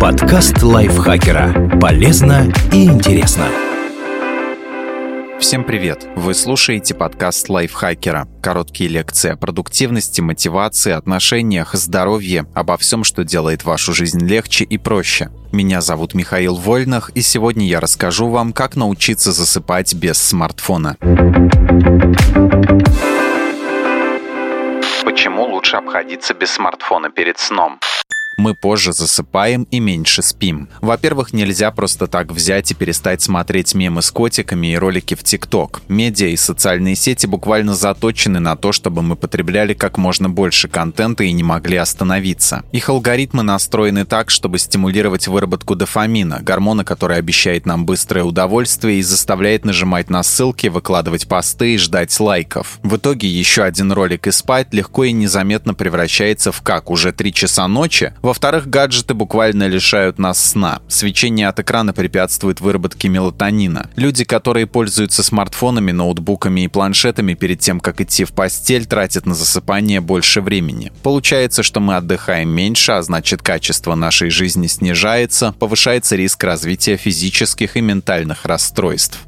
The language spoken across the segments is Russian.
Подкаст лайфхакера. Полезно и интересно. Всем привет! Вы слушаете подкаст лайфхакера. Короткие лекции о продуктивности, мотивации, отношениях, здоровье, обо всем, что делает вашу жизнь легче и проще. Меня зовут Михаил Вольнах, и сегодня я расскажу вам, как научиться засыпать без смартфона. Почему лучше обходиться без смартфона перед сном? Мы позже засыпаем и меньше спим. Во-первых, нельзя просто так взять и перестать смотреть мемы с котиками и ролики в ТикТок. Медиа и социальные сети буквально заточены на то, чтобы мы потребляли как можно больше контента и не могли остановиться. Их алгоритмы настроены так, чтобы стимулировать выработку дофамина, гормона, который обещает нам быстрое удовольствие и заставляет нажимать на ссылки, выкладывать посты и ждать лайков. В итоге еще один ролик и спать легко и незаметно превращается в как уже 3 часа ночи, в во-вторых, гаджеты буквально лишают нас сна. Свечение от экрана препятствует выработке мелатонина. Люди, которые пользуются смартфонами, ноутбуками и планшетами перед тем, как идти в постель, тратят на засыпание больше времени. Получается, что мы отдыхаем меньше, а значит качество нашей жизни снижается, повышается риск развития физических и ментальных расстройств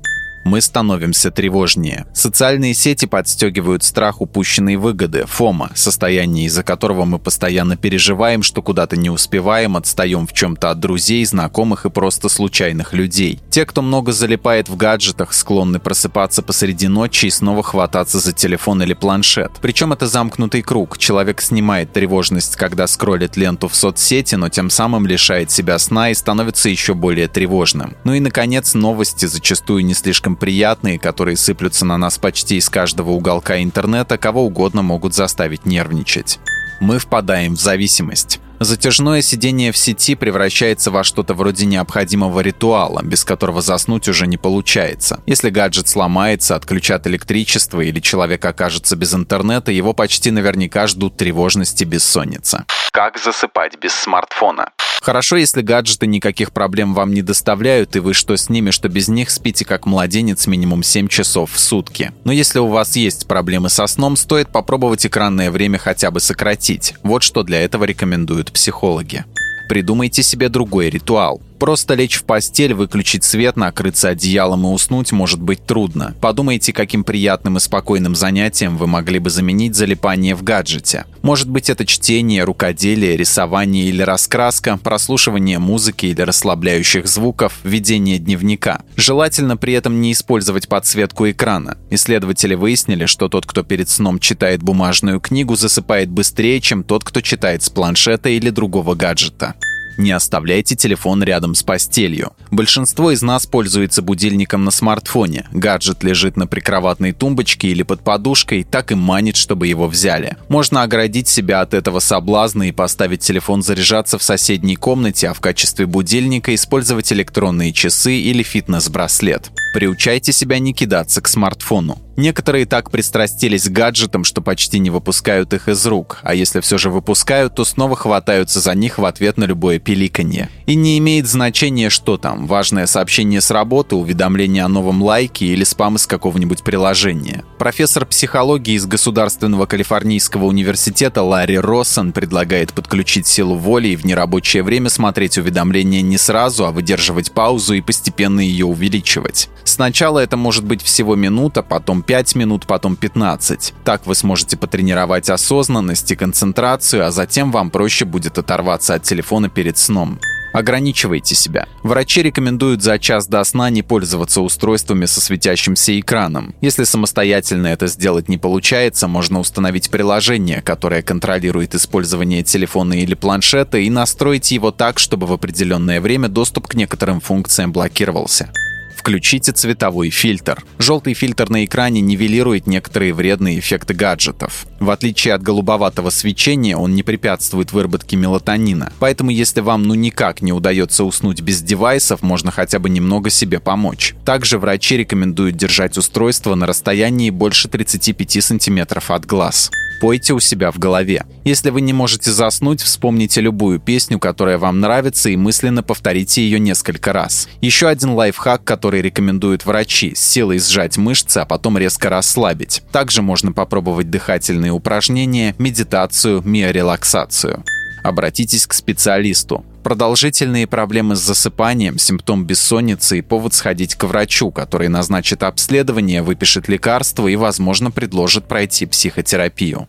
мы становимся тревожнее. Социальные сети подстегивают страх упущенной выгоды, фома, состояние, из-за которого мы постоянно переживаем, что куда-то не успеваем, отстаем в чем-то от друзей, знакомых и просто случайных людей. Те, кто много залипает в гаджетах, склонны просыпаться посреди ночи и снова хвататься за телефон или планшет. Причем это замкнутый круг. Человек снимает тревожность, когда скроллит ленту в соцсети, но тем самым лишает себя сна и становится еще более тревожным. Ну и, наконец, новости зачастую не слишком слишком приятные, которые сыплются на нас почти из каждого уголка интернета, кого угодно могут заставить нервничать. Мы впадаем в зависимость. Затяжное сидение в сети превращается во что-то вроде необходимого ритуала, без которого заснуть уже не получается. Если гаджет сломается, отключат электричество или человек окажется без интернета, его почти наверняка ждут тревожности бессонница. Как засыпать без смартфона? Хорошо, если гаджеты никаких проблем вам не доставляют, и вы что с ними, что без них спите как младенец минимум 7 часов в сутки. Но если у вас есть проблемы со сном, стоит попробовать экранное время хотя бы сократить. Вот что для этого рекомендуют психологи. Придумайте себе другой ритуал. Просто лечь в постель, выключить свет, накрыться одеялом и уснуть может быть трудно. Подумайте, каким приятным и спокойным занятием вы могли бы заменить залипание в гаджете. Может быть, это чтение, рукоделие, рисование или раскраска, прослушивание музыки или расслабляющих звуков, ведение дневника. Желательно при этом не использовать подсветку экрана. Исследователи выяснили, что тот, кто перед сном читает бумажную книгу, засыпает быстрее, чем тот, кто читает с планшета или другого гаджета. Не оставляйте телефон рядом с постелью. Большинство из нас пользуется будильником на смартфоне. Гаджет лежит на прикроватной тумбочке или под подушкой, так и манит, чтобы его взяли. Можно оградить себя от этого соблазна и поставить телефон заряжаться в соседней комнате, а в качестве будильника использовать электронные часы или фитнес-браслет. Приучайте себя не кидаться к смартфону. Некоторые так пристрастились к гаджетам, что почти не выпускают их из рук, а если все же выпускают, то снова хватаются за них в ответ на любое пиликанье. И не имеет значения, что там, важное сообщение с работы, уведомление о новом лайке или спам из какого-нибудь приложения. Профессор психологии из Государственного Калифорнийского университета Ларри Россон предлагает подключить силу воли и в нерабочее время смотреть уведомления не сразу, а выдерживать паузу и постепенно ее увеличивать. Сначала это может быть всего минута, потом 5 минут, потом 15. Так вы сможете потренировать осознанность и концентрацию, а затем вам проще будет оторваться от телефона перед сном. Ограничивайте себя. Врачи рекомендуют за час до сна не пользоваться устройствами со светящимся экраном. Если самостоятельно это сделать не получается, можно установить приложение, которое контролирует использование телефона или планшета и настроить его так, чтобы в определенное время доступ к некоторым функциям блокировался. Включите цветовой фильтр. Желтый фильтр на экране нивелирует некоторые вредные эффекты гаджетов. В отличие от голубоватого свечения, он не препятствует выработке мелатонина. Поэтому если вам ну никак не удается уснуть без девайсов, можно хотя бы немного себе помочь. Также врачи рекомендуют держать устройство на расстоянии больше 35 сантиметров от глаз пойте у себя в голове. Если вы не можете заснуть, вспомните любую песню, которая вам нравится, и мысленно повторите ее несколько раз. Еще один лайфхак, который рекомендуют врачи – с силой сжать мышцы, а потом резко расслабить. Также можно попробовать дыхательные упражнения, медитацию, миорелаксацию. Обратитесь к специалисту. Продолжительные проблемы с засыпанием, симптом бессонницы и повод сходить к врачу, который назначит обследование, выпишет лекарства и, возможно, предложит пройти психотерапию.